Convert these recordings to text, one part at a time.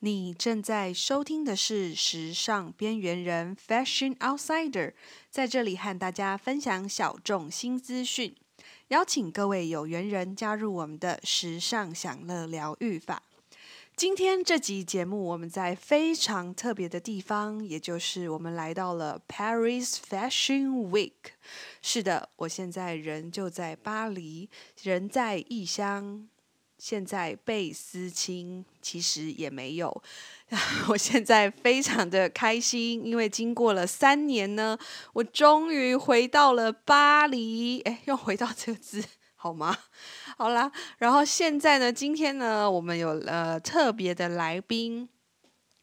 你正在收听的是《时尚边缘人》（Fashion Outsider），在这里和大家分享小众新资讯，邀请各位有缘人加入我们的时尚享乐疗愈法。今天这集节目，我们在非常特别的地方，也就是我们来到了 Paris Fashion Week。是的，我现在人就在巴黎，人在异乡。现在被思亲，其实也没有。我现在非常的开心，因为经过了三年呢，我终于回到了巴黎。哎，又回到这个字好吗？好啦，然后现在呢，今天呢，我们有了特别的来宾。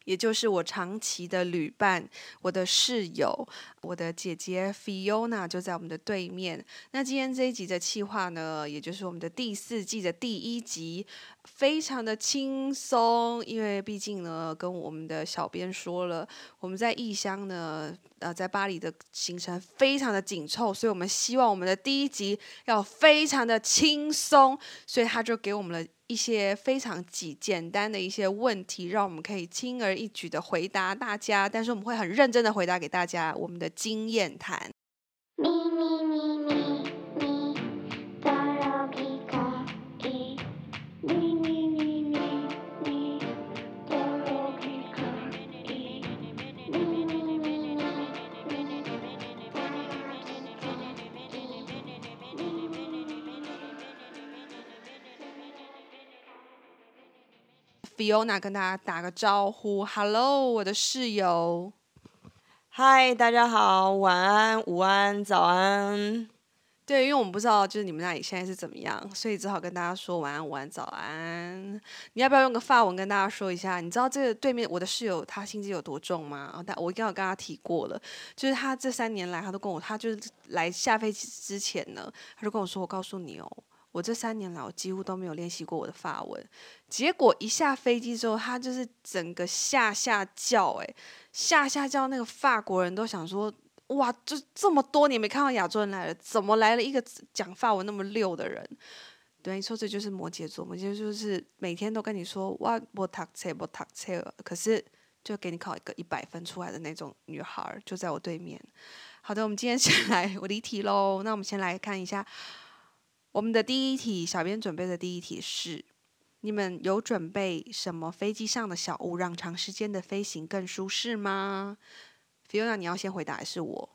也就是我长期的旅伴，我的室友，我的姐姐 Fiona 就在我们的对面。那今天这一集的企划呢，也就是我们的第四季的第一集，非常的轻松，因为毕竟呢，跟我们的小编说了，我们在异乡呢，呃，在巴黎的行程非常的紧凑，所以我们希望我们的第一集要非常的轻松，所以他就给我们了。一些非常简简单的一些问题，让我们可以轻而易举的回答大家，但是我们会很认真的回答给大家我们的经验谈。Fiona 跟大家打个招呼，Hello，我的室友。Hi，大家好，晚安、午安、早安。对，因为我们不知道就是你们那里现在是怎么样，所以只好跟大家说晚安、午安、早安。你要不要用个发文跟大家说一下？你知道这个对面我的室友他心机有多重吗？但我刚刚有跟他提过了，就是他这三年来他都跟我，他就是来下飞机之前呢，他就跟我说：“我告诉你哦。”我这三年来，我几乎都没有练习过我的法文。结果一下飞机之后，他就是整个下下叫，哎，下下叫，那个法国人都想说：哇，这这么多年没看到亚洲人来了，怎么来了一个讲法文那么溜的人？对，说这就是摩羯座，摩羯座就是每天都跟你说哇，我读册，不读册，可是就给你考一个一百分出来的那种女孩，就在我对面。好的，我们今天先 来，我离题喽。那我们先来看一下。我们的第一题，小编准备的第一题是：你们有准备什么飞机上的小物，让长时间的飞行更舒适吗？Fiona，你要先回答还是我？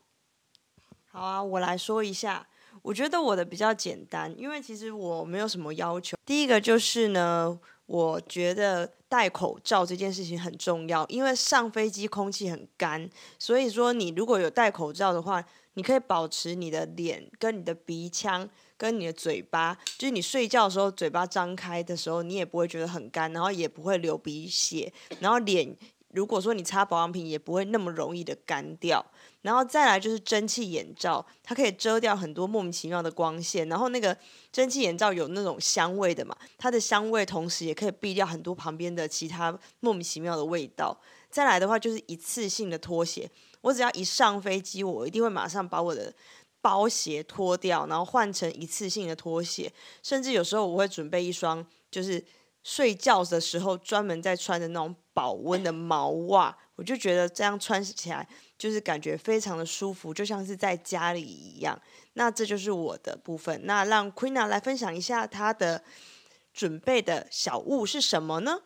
好啊，我来说一下。我觉得我的比较简单，因为其实我没有什么要求。第一个就是呢，我觉得戴口罩这件事情很重要，因为上飞机空气很干，所以说你如果有戴口罩的话，你可以保持你的脸跟你的鼻腔。跟你的嘴巴，就是你睡觉的时候，嘴巴张开的时候，你也不会觉得很干，然后也不会流鼻血，然后脸如果说你擦保养品，也不会那么容易的干掉。然后再来就是蒸汽眼罩，它可以遮掉很多莫名其妙的光线，然后那个蒸汽眼罩有那种香味的嘛，它的香味同时也可以避掉很多旁边的其他莫名其妙的味道。再来的话就是一次性的拖鞋，我只要一上飞机，我一定会马上把我的。包鞋脱掉，然后换成一次性的拖鞋，甚至有时候我会准备一双，就是睡觉的时候专门在穿的那种保温的毛袜，我就觉得这样穿起来就是感觉非常的舒服，就像是在家里一样。那这就是我的部分，那让 Queena 来分享一下她的准备的小物是什么呢？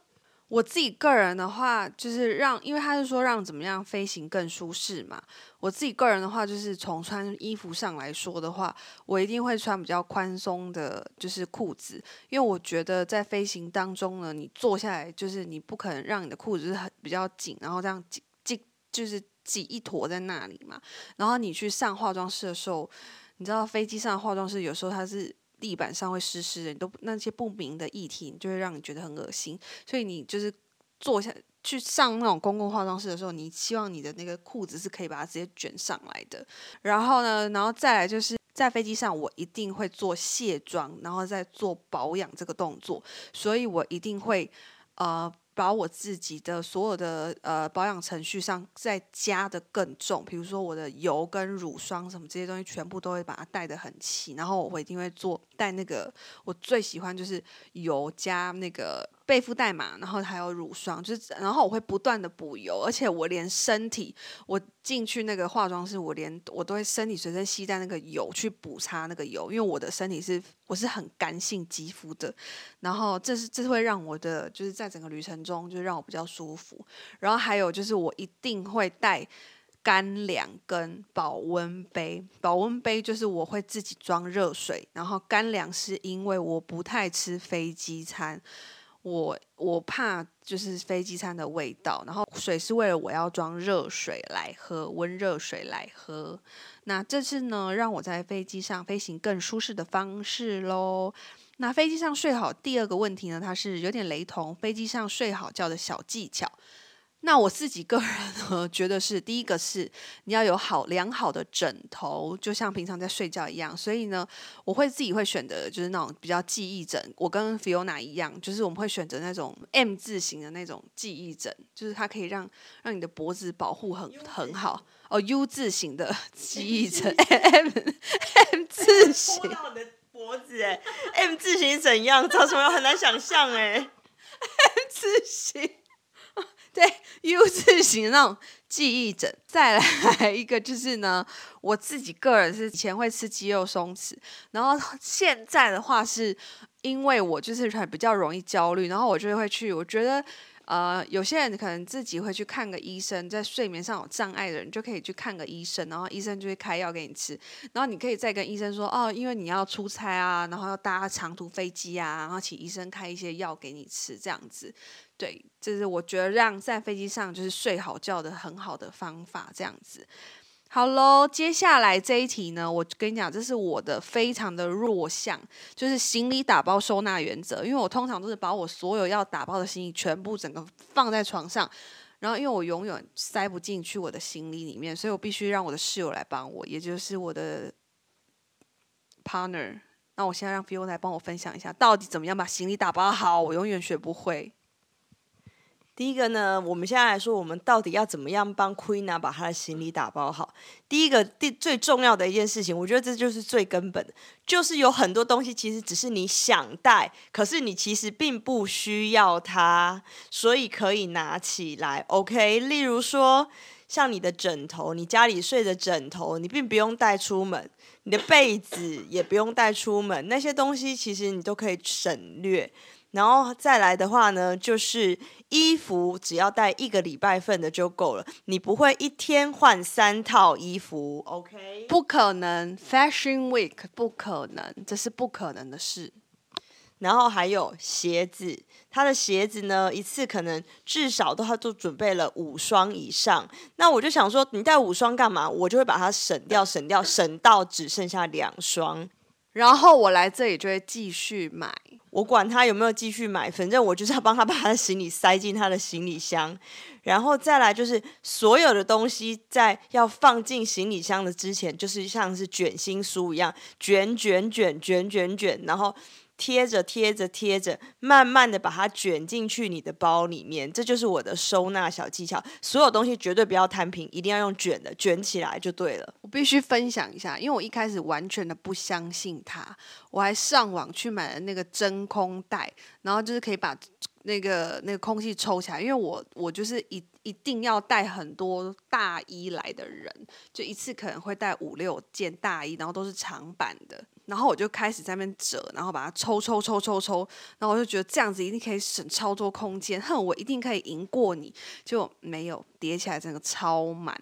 我自己个人的话，就是让，因为他是说让怎么样飞行更舒适嘛。我自己个人的话，就是从穿衣服上来说的话，我一定会穿比较宽松的，就是裤子，因为我觉得在飞行当中呢，你坐下来就是你不可能让你的裤子是很比较紧，然后这样挤挤就是挤一坨在那里嘛。然后你去上化妆室的时候，你知道飞机上化妆室有时候它是。地板上会湿湿的，你都那些不明的液体，就会让你觉得很恶心。所以你就是坐下去上那种公共化妆室的时候，你希望你的那个裤子是可以把它直接卷上来的。然后呢，然后再来就是在飞机上，我一定会做卸妆，然后再做保养这个动作。所以我一定会呃。把我自己的所有的呃保养程序上再加的更重，比如说我的油跟乳霜什么这些东西，全部都会把它带的很齐。然后我会一定会做带那个，我最喜欢就是油加那个背负带嘛，然后还有乳霜，就是然后我会不断的补油，而且我连身体，我进去那个化妆室，我连我都会身体随身携带那个油去补擦那个油，因为我的身体是我是很干性肌肤的，然后这是这是会让我的就是在整个旅程中就让我比较舒服，然后还有就是我一定会带干粮跟保温杯，保温杯就是我会自己装热水，然后干粮是因为我不太吃飞机餐。我我怕就是飞机餐的味道，然后水是为了我要装热水来喝，温热水来喝。那这次呢，让我在飞机上飞行更舒适的方式喽。那飞机上睡好，第二个问题呢，它是有点雷同，飞机上睡好觉的小技巧。那我自己个人呢，觉得是第一个是你要有好良好的枕头，就像平常在睡觉一样。所以呢，我会自己会选择就是那种比较记忆枕。我跟 Fiona 一样，就是我们会选择那种 M 字型的那种记忆枕，就是它可以让让你的脖子保护很很好。哦，U 字型的 记忆枕，M M 字型。我的脖子哎，M 字型怎样？长什么样很难想象哎，M 字型。对 U 字型那种记忆枕，再来一个就是呢，我自己个人是以前会吃肌肉松弛，然后 现在的话是因为我就是很比较容易焦虑，然后我就会去，我觉得。呃，有些人可能自己会去看个医生，在睡眠上有障碍的人就可以去看个医生，然后医生就会开药给你吃，然后你可以再跟医生说，哦，因为你要出差啊，然后要搭长途飞机啊，然后请医生开一些药给你吃，这样子，对，这是我觉得让在飞机上就是睡好觉的很好的方法，这样子。好喽，接下来这一题呢，我跟你讲，这是我的非常的弱项，就是行李打包收纳原则。因为我通常都是把我所有要打包的行李全部整个放在床上，然后因为我永远塞不进去我的行李里面，所以我必须让我的室友来帮我，也就是我的 partner。那我现在让 Fiona 来帮我分享一下，到底怎么样把行李打包好？我永远学不会。第一个呢，我们现在来说，我们到底要怎么样帮 Queena 把她的行李打包好？第一个，第最重要的一件事情，我觉得这就是最根本的，就是有很多东西其实只是你想带，可是你其实并不需要它，所以可以拿起来，OK？例如说，像你的枕头，你家里睡的枕头，你并不用带出门，你的被子也不用带出门，那些东西其实你都可以省略。然后再来的话呢，就是衣服只要带一个礼拜份的就够了，你不会一天换三套衣服，OK？不可能，Fashion Week 不可能，这是不可能的事。然后还有鞋子，他的鞋子呢，一次可能至少都他都准备了五双以上。那我就想说，你带五双干嘛？我就会把它省掉，省掉，省到只剩下两双。然后我来这里就会继续买。我管他有没有继续买，反正我就是要帮他把他的行李塞进他的行李箱，然后再来就是所有的东西在要放进行李箱的之前，就是像是卷心书一样卷卷卷卷卷卷，然后。贴着贴着贴着，慢慢的把它卷进去你的包里面，这就是我的收纳小技巧。所有东西绝对不要摊平，一定要用卷的，卷起来就对了。我必须分享一下，因为我一开始完全的不相信它，我还上网去买了那个真空袋，然后就是可以把那个那个空气抽起来。因为我我就是一一定要带很多大衣来的人，就一次可能会带五六件大衣，然后都是长版的。然后我就开始在那边折，然后把它抽抽抽抽抽，然后我就觉得这样子一定可以省超多空间，哼，我一定可以赢过你，就没有叠起来，整个超满。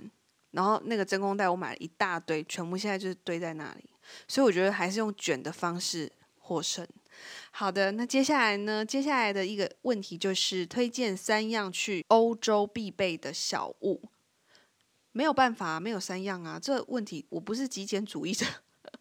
然后那个真空袋我买了一大堆，全部现在就是堆在那里，所以我觉得还是用卷的方式获胜。好的，那接下来呢？接下来的一个问题就是推荐三样去欧洲必备的小物。没有办法，没有三样啊，这问题我不是极简主义者。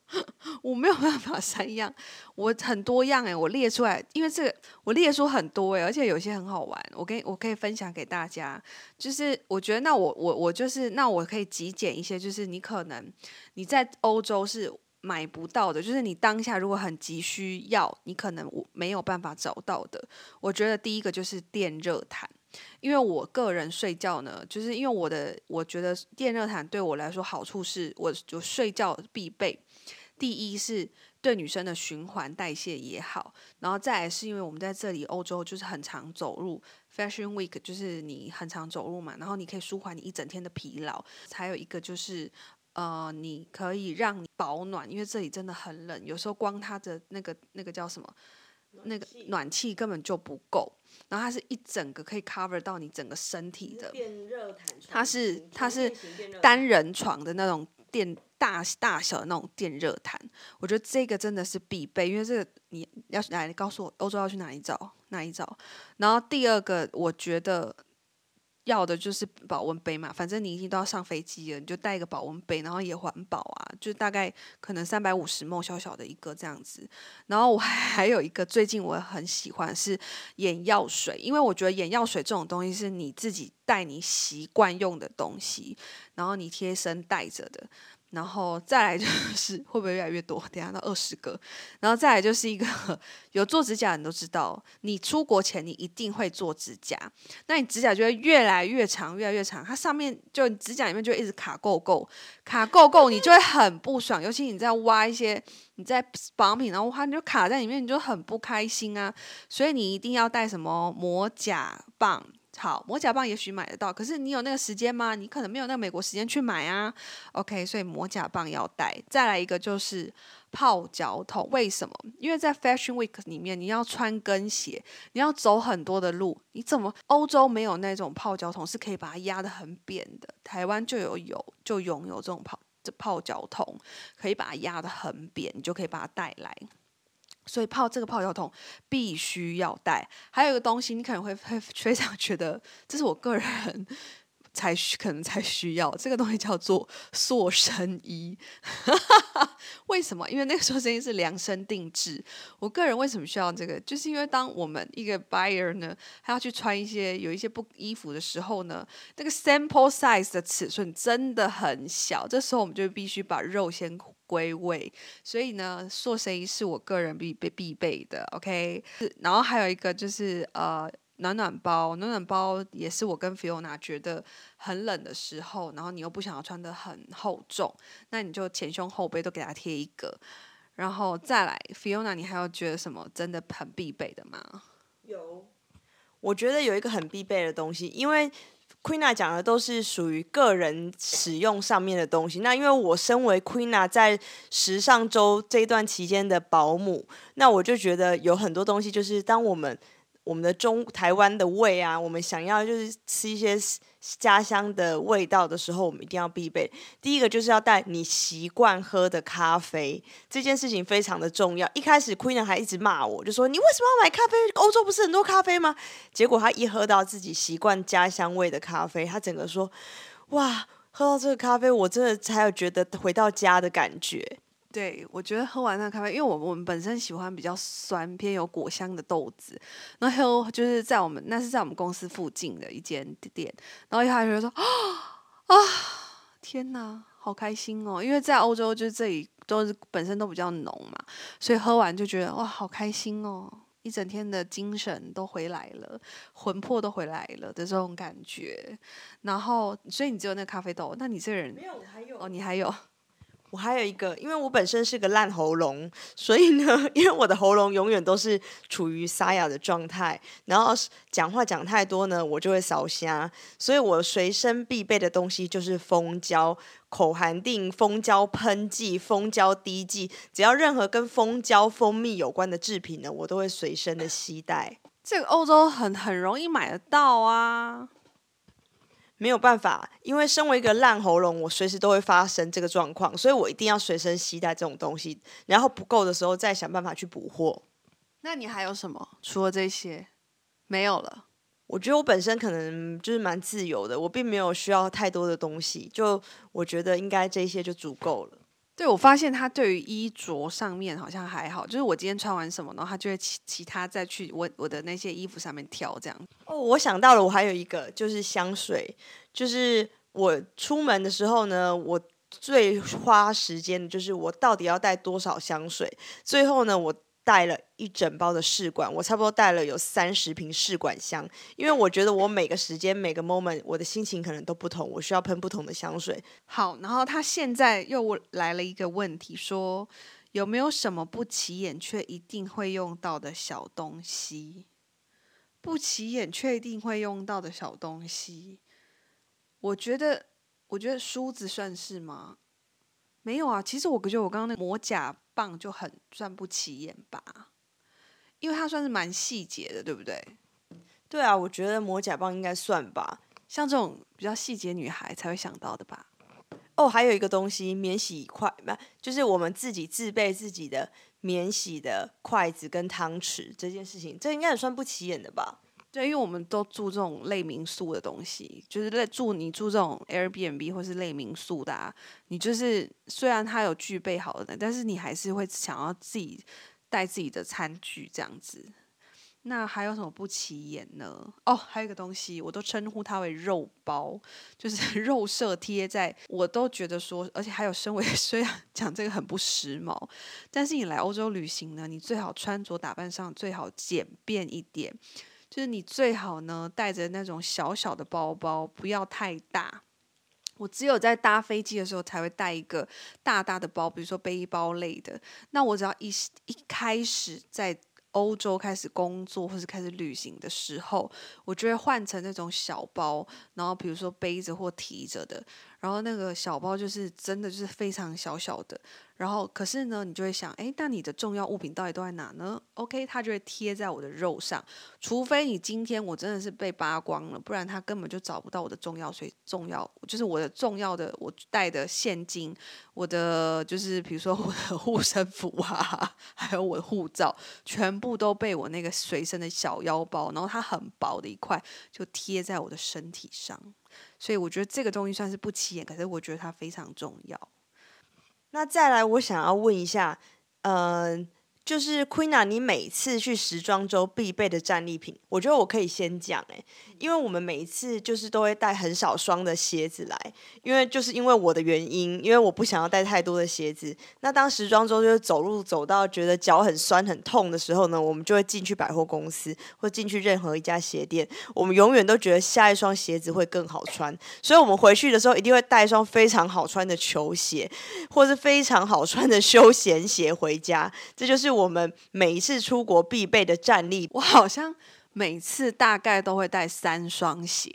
我没有办法三样，我很多样诶，我列出来，因为这个我列出很多诶，而且有些很好玩，我可以我可以分享给大家。就是我觉得那我我我就是那我可以极简一些，就是你可能你在欧洲是买不到的，就是你当下如果很急需要，你可能我没有办法找到的。我觉得第一个就是电热毯。因为我个人睡觉呢，就是因为我的我觉得电热毯对我来说好处是我就睡觉必备。第一是对女生的循环代谢也好。然后再来是因为我们在这里欧洲就是很常走路，Fashion Week 就是你很常走路嘛，然后你可以舒缓你一整天的疲劳。还有一个就是呃，你可以让你保暖，因为这里真的很冷，有时候光它的那个那个叫什么？那个暖气根本就不够，然后它是一整个可以 cover 到你整个身体的，它是它是单人床的那种电大大小的那种电热毯，我觉得这个真的是必备，因为这个你要来告诉我欧洲要去哪里找哪里找，然后第二个我觉得。要的就是保温杯嘛，反正你已经都要上飞机了，你就带一个保温杯，然后也环保啊，就大概可能三百五十毫小小的一个这样子。然后我 还有一个最近我很喜欢是眼药水，因为我觉得眼药水这种东西是你自己带你习惯用的东西，然后你贴身带着的。然后再来就是会不会越来越多？等下到二十个。然后再来就是一个有做指甲的人都知道，你出国前你一定会做指甲，那你指甲就会越来越长，越来越长。它上面就指甲里面就一直卡垢垢，卡垢垢，你就会很不爽。尤其你在挖一些你在保品，然后它就卡在里面，你就很不开心啊。所以你一定要带什么磨甲棒。好，磨甲棒也许买得到，可是你有那个时间吗？你可能没有那个美国时间去买啊。OK，所以磨甲棒要带。再来一个就是泡脚桶，为什么？因为在 Fashion Week 里面，你要穿跟鞋，你要走很多的路，你怎么欧洲没有那种泡脚桶是可以把它压得很扁的？台湾就有有就拥有这种泡这泡脚桶，可以把它压得很扁，你就可以把它带来。所以泡这个泡脚桶必须要带，还有一个东西，你可能会会非常觉得这是我个人才需可能才需要这个东西叫做塑身衣。为什么？因为那个塑身衣是量身定制。我个人为什么需要这个？就是因为当我们一个 buyer 呢，他要去穿一些有一些不衣服的时候呢，那个 sample size 的尺寸真的很小，这时候我们就必须把肉先。归位，所以呢，塑身衣是我个人必备必备的，OK。然后还有一个就是呃暖暖包，暖暖包也是我跟 Fiona 觉得很冷的时候，然后你又不想要穿得很厚重，那你就前胸后背都给它贴一个。然后再来，Fiona，你还有觉得什么真的很必备的吗？有，我觉得有一个很必备的东西，因为。Queena 讲的都是属于个人使用上面的东西。那因为我身为 Queena 在时尚周这一段期间的保姆，那我就觉得有很多东西，就是当我们。我们的中台湾的味啊，我们想要就是吃一些家乡的味道的时候，我们一定要必备。第一个就是要带你习惯喝的咖啡，这件事情非常的重要。一开始 Queen 还一直骂我，就说你为什么要买咖啡？欧洲不是很多咖啡吗？结果他一喝到自己习惯家乡味的咖啡，他整个说：哇，喝到这个咖啡，我真的才有觉得回到家的感觉。对，我觉得喝完那个咖啡，因为我我们本身喜欢比较酸偏有果香的豆子，然后就是在我们那是在我们公司附近的一间店，然后一开始就说啊啊，天哪，好开心哦！因为在欧洲就是这里都是本身都比较浓嘛，所以喝完就觉得哇，好开心哦，一整天的精神都回来了，魂魄都回来了的这种感觉。然后，所以你只有那个咖啡豆，那你这个人没有，我还有哦，你还有。我还有一个，因为我本身是个烂喉咙，所以呢，因为我的喉咙永远都是处于沙哑的状态，然后讲话讲太多呢，我就会烧瞎，所以我随身必备的东西就是蜂胶、口含定蜂胶喷剂、蜂胶滴剂，只要任何跟蜂胶、蜂蜜有关的制品呢，我都会随身的携带。这个欧洲很很容易买得到啊。没有办法，因为身为一个烂喉咙，我随时都会发生这个状况，所以我一定要随身携带这种东西，然后不够的时候再想办法去补货。那你还有什么？除了这些，没有了。我觉得我本身可能就是蛮自由的，我并没有需要太多的东西，就我觉得应该这些就足够了。对，我发现他对于衣着上面好像还好，就是我今天穿完什么，然后他就会其其他再去我我的那些衣服上面挑这样。哦，我想到了，我还有一个就是香水，就是我出门的时候呢，我最花时间的就是我到底要带多少香水，最后呢我。带了一整包的试管，我差不多带了有三十瓶试管香，因为我觉得我每个时间每个 moment 我的心情可能都不同，我需要喷不同的香水。好，然后他现在又来了一个问题，说有没有什么不起眼却一定会用到的小东西？不起眼却一定会用到的小东西，我觉得，我觉得梳子算是吗？没有啊，其实我觉得我刚刚那个磨甲棒就很算不起眼吧，因为它算是蛮细节的，对不对？对啊，我觉得磨甲棒应该算吧，像这种比较细节女孩才会想到的吧。哦，还有一个东西，免洗筷，不就是我们自己自备自己的免洗的筷子跟汤匙这件事情，这应该也算不起眼的吧？对，因为我们都住这种类民宿的东西，就是类住你住这种 Airbnb 或是类民宿的啊，你就是虽然它有具备好的，但是你还是会想要自己带自己的餐具这样子。那还有什么不起眼呢？哦，还有一个东西，我都称呼它为肉包，就是 肉色贴在，我都觉得说，而且还有身为 虽然讲这个很不时髦，但是你来欧洲旅行呢，你最好穿着打扮上最好简便一点，就是你最好呢带着那种小小的包包，不要太大。我只有在搭飞机的时候才会带一个大大的包，比如说背包类的。那我只要一一开始在欧洲开始工作或是开始旅行的时候，我就会换成那种小包，然后比如说背着或提着的。然后那个小包就是真的就是非常小小的，然后可是呢，你就会想，诶，那你的重要物品到底都在哪呢？OK，它就会贴在我的肉上，除非你今天我真的是被扒光了，不然他根本就找不到我的重要，所以重要就是我的重要的我带的现金，我的就是比如说我的护身符啊，还有我的护照，全部都被我那个随身的小腰包，然后它很薄的一块，就贴在我的身体上。所以我觉得这个东西算是不起眼，可是我觉得它非常重要。那再来，我想要问一下，嗯、呃。就是 Queena，你每次去时装周必备的战利品，我觉得我可以先讲诶，因为我们每一次就是都会带很少双的鞋子来，因为就是因为我的原因，因为我不想要带太多的鞋子。那当时装周就是走路走到觉得脚很酸很痛的时候呢，我们就会进去百货公司或进去任何一家鞋店，我们永远都觉得下一双鞋子会更好穿，所以我们回去的时候一定会带一双非常好穿的球鞋，或是非常好穿的休闲鞋回家，这就是。我们每一次出国必备的战力，我好像每次大概都会带三双鞋，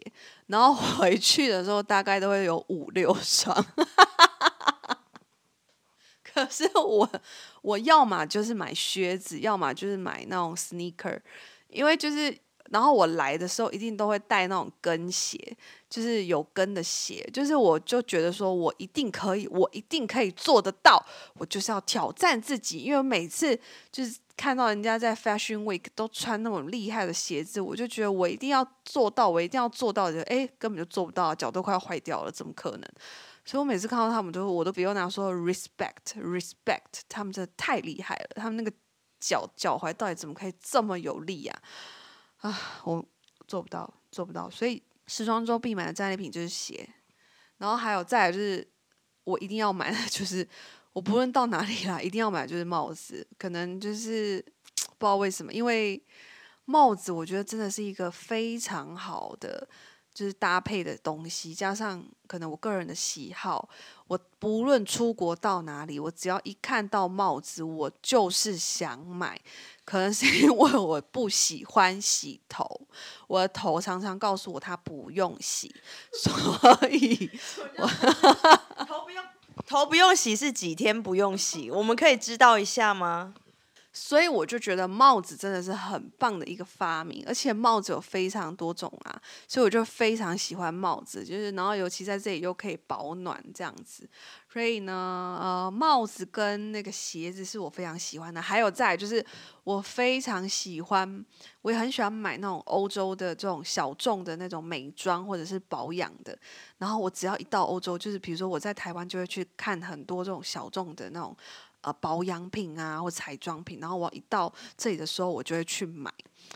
然后回去的时候大概都会有五六双。可是我我要么就是买靴子，要么就是买那种 sneaker，因为就是。然后我来的时候一定都会带那种跟鞋，就是有跟的鞋，就是我就觉得说我一定可以，我一定可以做得到，我就是要挑战自己，因为每次就是看到人家在 Fashion Week 都穿那种厉害的鞋子，我就觉得我一定要做到，我一定要做到就，哎，根本就做不到，脚都快要坏掉了，怎么可能？所以我每次看到他们，都我都不用拿说 respect respect，他们真的太厉害了，他们那个脚脚踝到底怎么可以这么有力啊？啊，我做不到，做不到。所以时装周必买的战利品就是鞋，然后还有再来就是我一定要买的就是我不论到哪里啦，一定要买就是帽子。可能就是不知道为什么，因为帽子我觉得真的是一个非常好的。就是搭配的东西，加上可能我个人的喜好，我不论出国到哪里，我只要一看到帽子，我就是想买。可能是因为我不喜欢洗头，我的头常常告诉我它不用洗，所以我头不用头不用洗是几天不用洗？我们可以知道一下吗？所以我就觉得帽子真的是很棒的一个发明，而且帽子有非常多种啊，所以我就非常喜欢帽子，就是然后尤其在这里又可以保暖这样子，所以呢，呃，帽子跟那个鞋子是我非常喜欢的。还有再就是我非常喜欢，我也很喜欢买那种欧洲的这种小众的那种美妆或者是保养的。然后我只要一到欧洲，就是比如说我在台湾就会去看很多这种小众的那种。呃，保养品啊，或彩妆品，然后我一到这里的时候，我就会去买，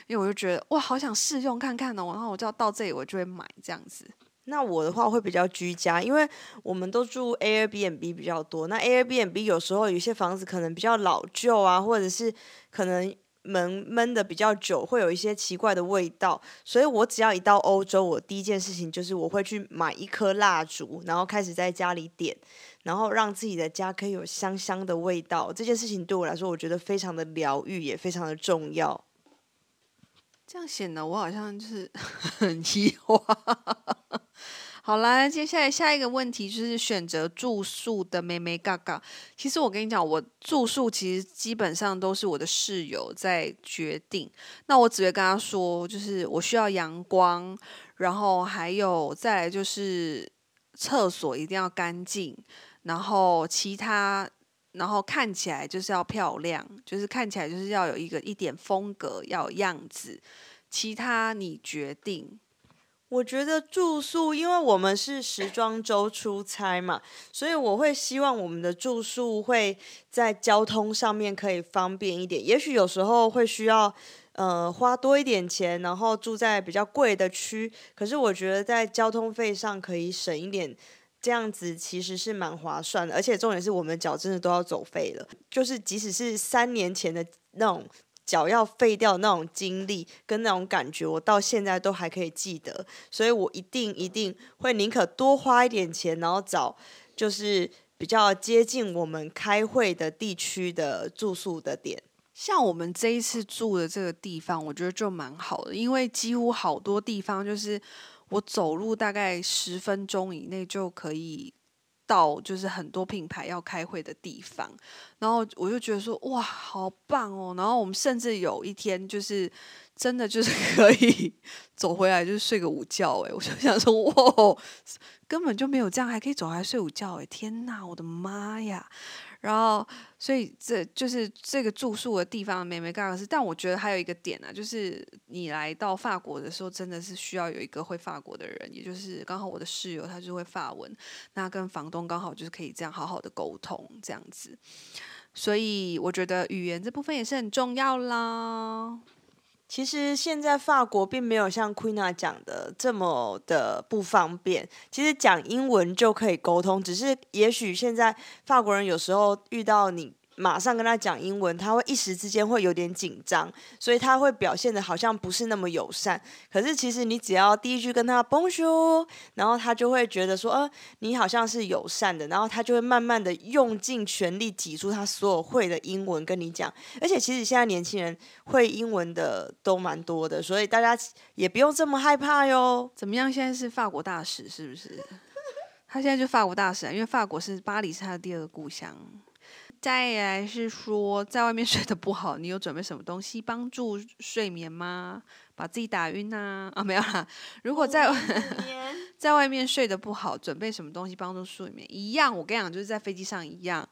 因为我就觉得哇，好想试用看看哦，然后我就要到这里，我就会买这样子。那我的话会比较居家，因为我们都住 Airbnb 比较多。那 Airbnb 有时候有些房子可能比较老旧啊，或者是可能门闷的比较久，会有一些奇怪的味道，所以我只要一到欧洲，我第一件事情就是我会去买一颗蜡烛，然后开始在家里点，然后让自己的家可以有香香的味道。这件事情对我来说，我觉得非常的疗愈，也非常的重要。这样显得我好像就是 很奇花。好啦，接下来下一个问题就是选择住宿的妹妹嘎嘎。其实我跟你讲，我住宿其实基本上都是我的室友在决定。那我只会跟他说，就是我需要阳光，然后还有再来就是厕所一定要干净，然后其他，然后看起来就是要漂亮，就是看起来就是要有一个一点风格，要有样子。其他你决定。我觉得住宿，因为我们是时装周出差嘛，所以我会希望我们的住宿会在交通上面可以方便一点。也许有时候会需要，呃，花多一点钱，然后住在比较贵的区。可是我觉得在交通费上可以省一点，这样子其实是蛮划算的。而且重点是我们脚真的都要走废了，就是即使是三年前的那种。脚要废掉那种经历跟那种感觉，我到现在都还可以记得，所以我一定一定会宁可多花一点钱，然后找就是比较接近我们开会的地区的住宿的点。像我们这一次住的这个地方，我觉得就蛮好的，因为几乎好多地方就是我走路大概十分钟以内就可以。到就是很多品牌要开会的地方，然后我就觉得说哇，好棒哦！然后我们甚至有一天就是真的就是 可以走回来，就是睡个午觉。哎，我就想说哇，根本就没有这样，还可以走回来睡午觉。哎，天哪，我的妈呀！然后，所以这就是这个住宿的地方，眉眉角角是。但我觉得还有一个点啊，就是你来到法国的时候，真的是需要有一个会法国的人，也就是刚好我的室友他就是会法文，那跟房东刚好就是可以这样好好的沟通这样子。所以我觉得语言这部分也是很重要啦。其实现在法国并没有像 Queena 讲的这么的不方便。其实讲英文就可以沟通，只是也许现在法国人有时候遇到你。马上跟他讲英文，他会一时之间会有点紧张，所以他会表现得好像不是那么友善。可是其实你只要第一句跟他 Bonjour，然后他就会觉得说，呃，你好像是友善的，然后他就会慢慢的用尽全力挤出他所有会的英文跟你讲。而且其实现在年轻人会英文的都蛮多的，所以大家也不用这么害怕哟。怎么样？现在是法国大使是不是？他现在就法国大使，因为法国是巴黎是他的第二个故乡。再来是说，在外面 睡得不好，你有准备什么东西帮助睡眠吗？把自己打晕呐？啊，啊，没有啦。如果在 在外面睡得不好，准备什么东西帮助睡眠？一样，我跟你讲，就是在飞机上一样。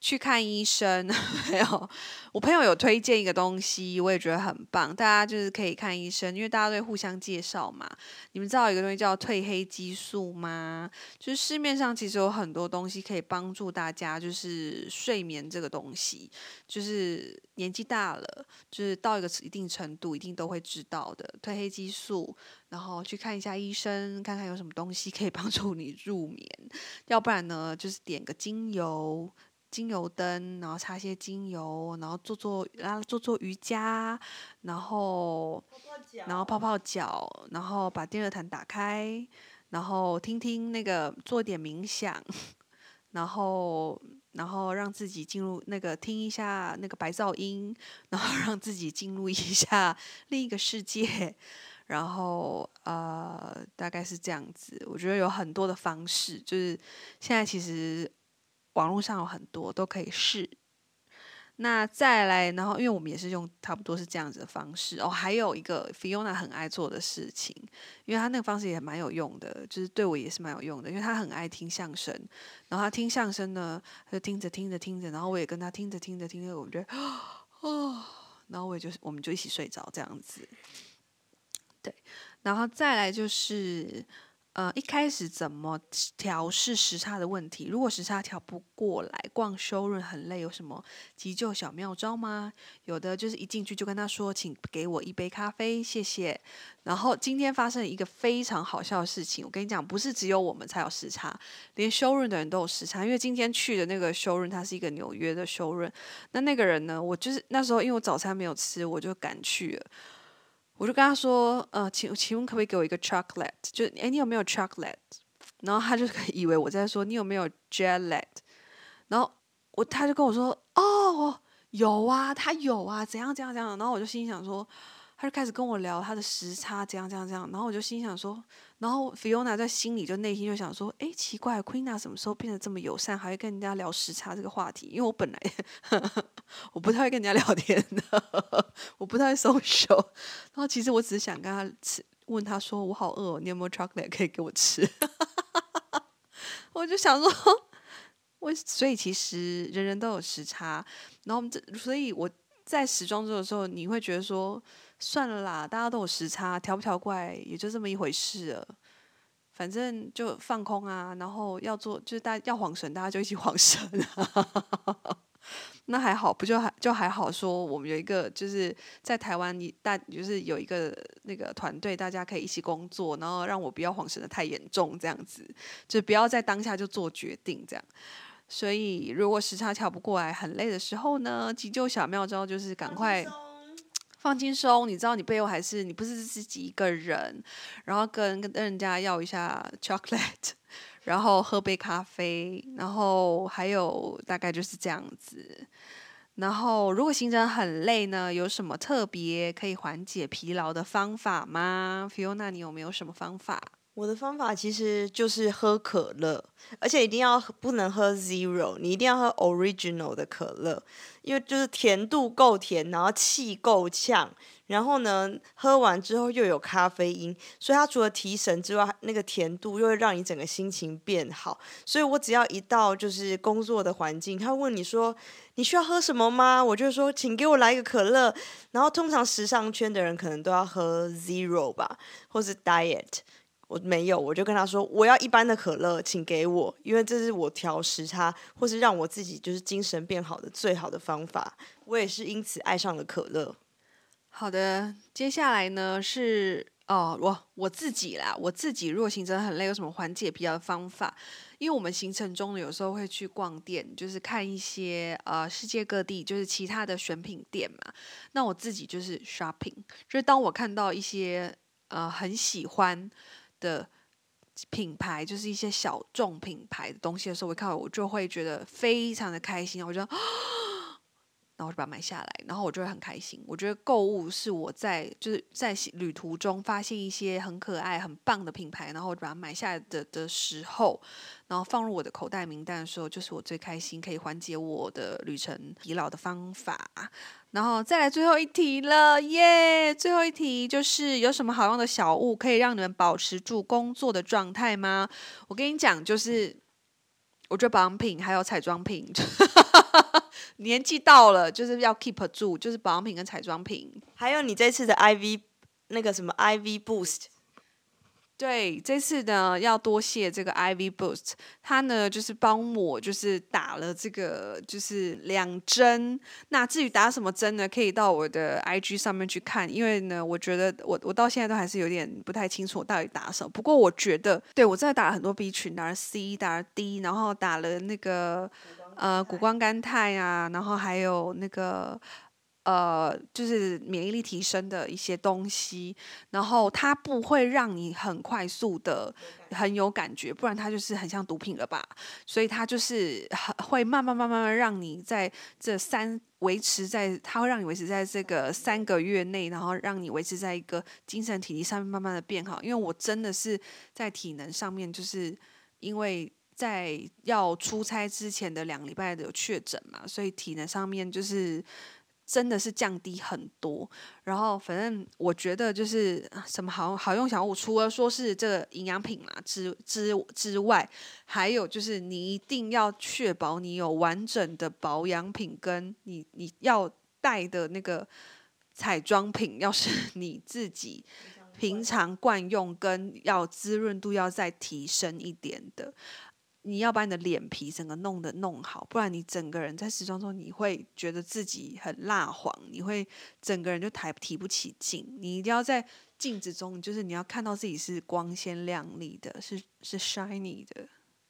去看医生，没有？我朋友有推荐一个东西，我也觉得很棒。大家就是可以看医生，因为大家都会互相介绍嘛。你们知道有一个东西叫褪黑激素吗？就是市面上其实有很多东西可以帮助大家，就是睡眠这个东西，就是年纪大了，就是到一个一定程度，一定都会知道的褪黑激素。然后去看一下医生，看看有什么东西可以 帮助你入眠。要不然呢，就是点个精油。精油灯，然后擦些精油，然后做做啊做做瑜伽，然后然后泡泡脚，然后把电热毯打开，然后听听那个做点冥想，然后然后让自己进入那个听一下那个白噪音，然后 让自己进入一下另一个世界，然后呃大概是这样子。我觉得有很多的方式，就是现在其实。网络上有很多都可以试，那再来，然后因为我们也是用差不多是这样子的方式哦。还有一个 Fiona 很爱做的事情，因为他那个方式也蛮有用的，就是对我也是蛮有用的，因为他很爱听相声，然后他听相声呢，他就听着听着听着，然后我也跟他听着听着听着，我觉得哦，然后我也就是我们就一起睡着这样子。对，然后再来就是。呃，一开始怎么调试时差的问题？如果时差调不过来，逛 showroom 很累，有什么急救小妙招吗？有的就是一进去就跟他说，请给我一杯咖啡，谢谢。然后今天发生了一个非常好笑的事情，我跟你讲，不是只有我们才有时差，连 showroom 的人都有时差。因为今天去的那个 showroom，它是一个纽约的 showroom，那那个人呢，我就是那时候因为我早餐没有吃，我就赶去了。我就跟他说，呃，请请问可不可以给我一个 chocolate？就诶，你有没有 chocolate？然后他就以为我在说你有没有 jelly？然后我他就跟我说，哦，有啊，他有啊，怎样怎样怎样。然后我就心想说。他就开始跟我聊他的时差，怎样怎样怎样，然后我就心想说，然后 Fiona 在心里就内心就想说，哎，奇怪，Queena 什么时候变得这么友善，还会跟人家聊时差这个话题？因为我本来呵呵 我不太会跟人家聊天的，我不太会 social。然后其实我只是想跟他吃，问他说，我好饿，你有没有 chocolate 可以给我吃？我就想说，我所以其实人人都有时差，然后这所以我在时装周的时候，你会觉得说。算了啦，大家都有时差，调不调过来也就这么一回事了。反正就放空啊，然后要做就是大要晃神，大家就一起 晃神。那还好，不就还就还好说，我们有一个就是在台湾，你大就是有一个那个团队，大家可以一起工作，然后让我不要晃神的太严重，这样子就不要在当下就做决定这样。所以如果时差调不过来，很累的时候呢，急救小妙招就是赶快。放轻松，你知道你背后还是你不是自己一个人，然后跟跟人家要一下 chocolate，然后喝杯咖啡，然后还有大概就是这样子。然后如果行程很累呢，有什么特别可以缓解疲劳的方法吗？Fiona，你有没有什么方法？我的方法其实就是喝可乐，而且一定要不能喝 zero，你一定要喝 original 的可乐，因为就是甜度够甜，然后气够呛，然后呢，喝完之后又有咖啡因，所以它除了提神之外，那个甜度又会让你整个心情变好。所以我只要一到就是工作的环境，他问你说你需要喝什么吗？我就说请给我来一个可乐。然后通常时尚圈的人可能都要喝 zero 吧，或是 diet。我没有，我就跟他说，我要一般的可乐，请给我，因为这是我调时差或是让我自己就是精神变好的最好的方法。我也是因此爱上了可乐。好的，接下来呢是哦，我我自己啦，我自己如果行程很累，有什么缓解疲劳的方法？因为我们行程中呢，有时候会去逛店，就是看一些呃世界各地就是其他的选品店嘛。那我自己就是 shopping，就是当我看到一些呃很喜欢。的品牌就是一些小众品牌的东西的时候，我看到我就会觉得非常的开心，我就，然后我就把它买下来，然后我就会很开心。我觉得购物是我在就是在旅途中发现一些很可爱、很棒的品牌，然后我就把它买下来的的时候，然后放入我的口袋名单的时候，就是我最开心可以缓解我的旅程疲劳的方法。然后再来最后一题了，耶！最后一题就是有什么好用的小物可以让你们保持住工作的状态吗？我跟你讲，就是我觉得保养品还有彩妆品，年纪到了就是要 keep 住，就是保养品跟彩妆品，还有你这次的 IV 那个什么 IV Boost。对，这次呢要多谢这个 IV Boost，他呢就是帮我就是打了这个就是两针。那至于打什么针呢，可以到我的 IG 上面去看，因为呢，我觉得我我到现在都还是有点不太清楚我到底打什么。不过我觉得，对我真的打了很多 B 群，打了 C，打了 D，然后打了那个呃谷胱甘肽啊，然后还有那个。呃，就是免疫力提升的一些东西，然后它不会让你很快速的很有感觉，不然它就是很像毒品了吧？所以它就是很会慢慢慢慢慢让你在这三维持在，它会让你维持在这个三个月内，然后让你维持在一个精神体力上面慢慢的变好。因为我真的是在体能上面，就是因为在要出差之前的两个礼拜的有确诊嘛，所以体能上面就是。真的是降低很多，然后反正我觉得就是什么好好用小物，除了说是这个营养品嘛之之之外，还有就是你一定要确保你有完整的保养品，跟你你要带的那个彩妆品，要是你自己平常惯用跟要滋润度要再提升一点的。你要把你的脸皮整个弄得弄好，不然你整个人在时装中你会觉得自己很蜡黄，你会整个人就抬提不起劲。你一定要在镜子中，就是你要看到自己是光鲜亮丽的，是是 shiny 的。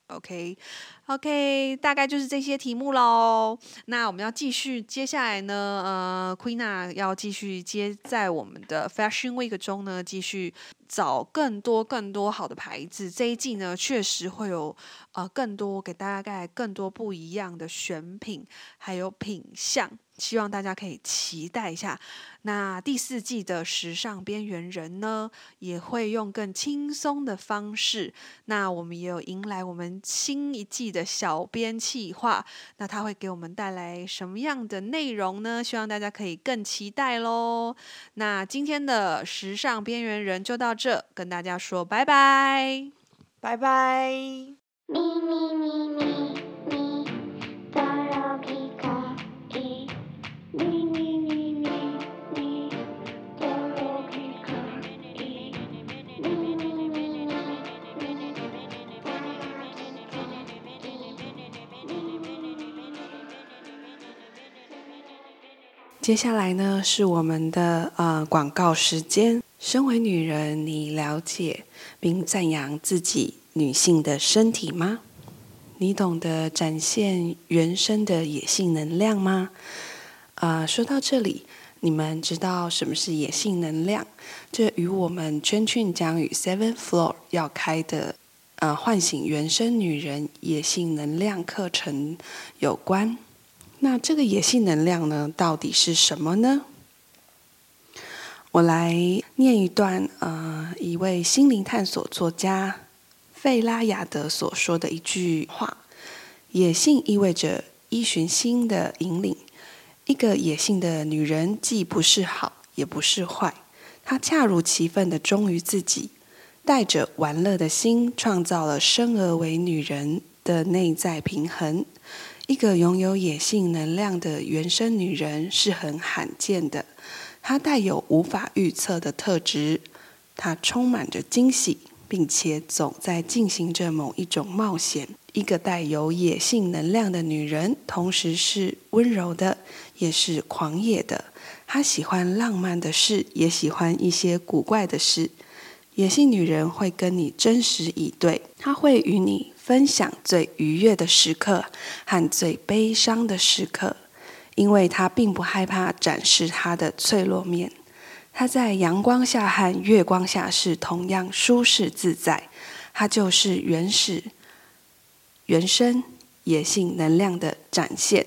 OK，OK，大概就是这些题目喽。那我们要继续，接下来呢，呃，Queena 要继续接在我们的 Fashion Week 中呢，继续找更多更多好的牌子。这一季呢，确实会有呃更多给大家带来更多不一样的选品，还有品相。希望大家可以期待一下，那第四季的时尚边缘人呢，也会用更轻松的方式。那我们也有迎来我们新一季的小编企划，那他会给我们带来什么样的内容呢？希望大家可以更期待喽。那今天的时尚边缘人就到这，跟大家说拜拜，拜拜。咪咪咪咪接下来呢，是我们的呃广告时间。身为女人，你了解并赞扬自己女性的身体吗？你懂得展现原生的野性能量吗？啊、说到这里，你们知道什么是野性能量？这与我们圈圈将与 Seven Floor 要开的呃唤醒原生女人野性能量课程有关。那这个野性能量呢，到底是什么呢？我来念一段，呃，一位心灵探索作家费拉雅德所说的一句话：“野性意味着依循心的引领。一个野性的女人，既不是好，也不是坏，她恰如其分的忠于自己，带着玩乐的心，创造了生而为女人的内在平衡。”一个拥有野性能量的原生女人是很罕见的，她带有无法预测的特质，她充满着惊喜，并且总在进行着某一种冒险。一个带有野性能量的女人，同时是温柔的，也是狂野的。她喜欢浪漫的事，也喜欢一些古怪的事。野性女人会跟你真实以对，她会与你分享最愉悦的时刻和最悲伤的时刻，因为她并不害怕展示她的脆弱面。她在阳光下和月光下是同样舒适自在。她就是原始、原生、野性能量的展现。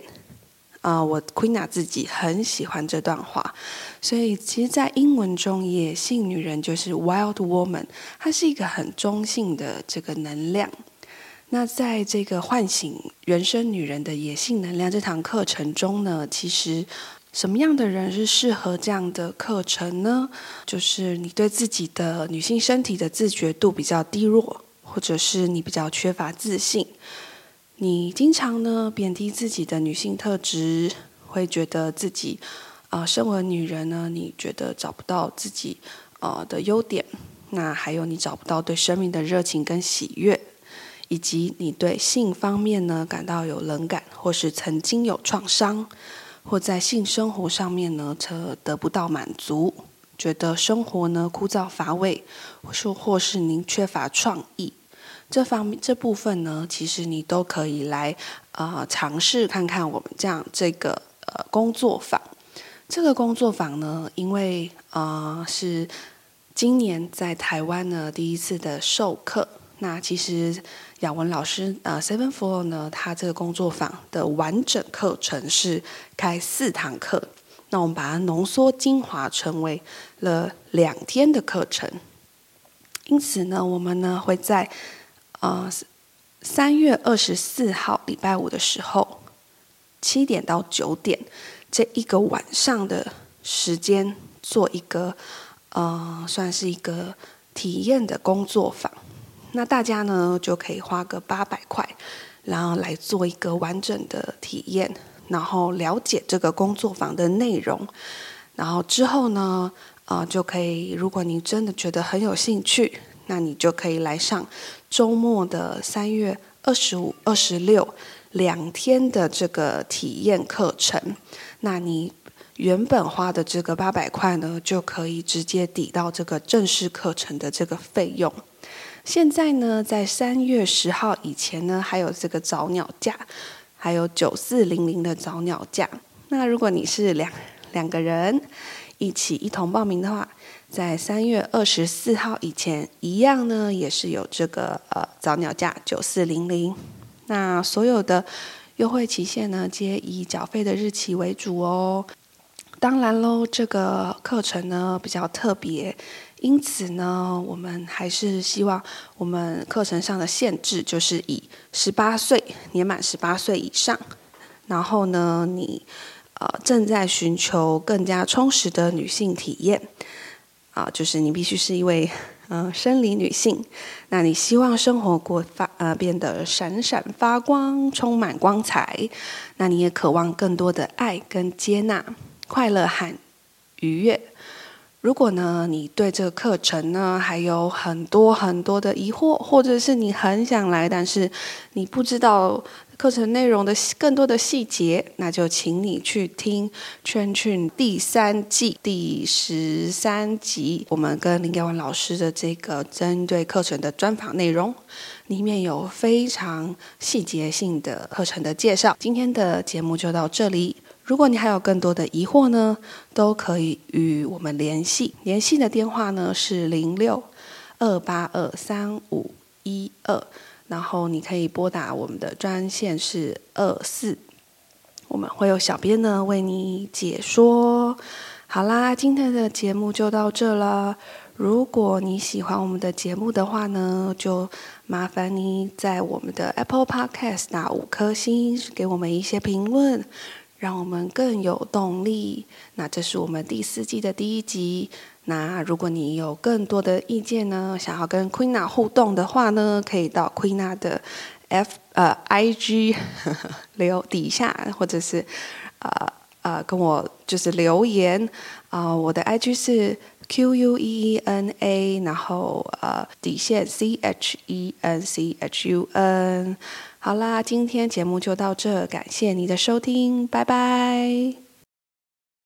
啊、我 Queena 自己很喜欢这段话，所以其实，在英文中，野性女人就是 Wild Woman，它是一个很中性的这个能量。那在这个唤醒原生女人的野性能量这堂课程中呢，其实什么样的人是适合这样的课程呢？就是你对自己的女性身体的自觉度比较低落，或者是你比较缺乏自信，你经常呢贬低自己的女性特质，会觉得自己啊、身为女人呢，你觉得找不到自己呃的优点，那还有你找不到对生命的热情跟喜悦。以及你对性方面呢感到有冷感，或是曾经有创伤，或在性生活上面呢则得不到满足，觉得生活呢枯燥乏味，或是或是您缺乏创意，这方面这部分呢，其实你都可以来呃尝试看看我们这样这个呃工作坊。这个工作坊呢，因为呃是今年在台湾呢第一次的授课。那其实雅文老师呃，Seven Four 呢，他这个工作坊的完整课程是开四堂课，那我们把它浓缩精华成为了两天的课程。因此呢，我们呢会在呃三月二十四号礼拜五的时候，七点到九点这一个晚上的时间，做一个呃算是一个体验的工作坊。那大家呢就可以花个八百块，然后来做一个完整的体验，然后了解这个工作坊的内容。然后之后呢，啊、就可以。如果你真的觉得很有兴趣，那你就可以来上周末的三月二十五、二十六两天的这个体验课程。那你原本花的这个八百块呢，就可以直接抵到这个正式课程的这个费用。现在呢，在三月十号以前呢，还有这个早鸟价，还有九四零零的早鸟价。那如果你是两两个人一起一同报名的话，在三月二十四号以前，一样呢，也是有这个呃早鸟价九四零零。那所有的优惠期限呢，皆以缴费的日期为主哦。当然喽，这个课程呢比较特别。因此呢，我们还是希望我们课程上的限制就是以十八岁年满十八岁以上，然后呢，你呃正在寻求更加充实的女性体验。啊、就是你必须是一位嗯、生理女性，那你希望生活过发呃变得闪闪发光，充满光彩，那你也渴望更多的爱跟接纳、快乐和愉悦。如果呢，你对这个课程呢还有很多很多的疑惑，或者是你很想来，但是你不知道课程内容的更多的细节，那就请你去听《圈圈》第三季第十三集，我们跟林耀文老师的这个针对课程的专访内容，里面有非常细节性的课程的介绍。今天的节目就到这里。如果你还有更多的疑惑呢，都可以与我们联系。联系的电话呢是零六二八二三五一二，然后你可以拨打我们的专线是二四，我们会有小编呢为你解说。好啦，今天的节目就到这了。如果你喜欢我们的节目的话呢，就麻烦你在我们的 Apple Podcast 打五颗星，给我们一些评论。让我们更有动力。那这是我们第四季的第一集。那如果你有更多的意见呢，想要跟 Queena 互动的话呢，可以到 Queena 的 F 呃 IG 呵呵留底下，或者是呃呃跟我就是留言啊、我的 IG 是 Q U E E N A，然后呃底线 C H E N C H U N。好啦，今天节目就到这，感谢你的收听，拜拜。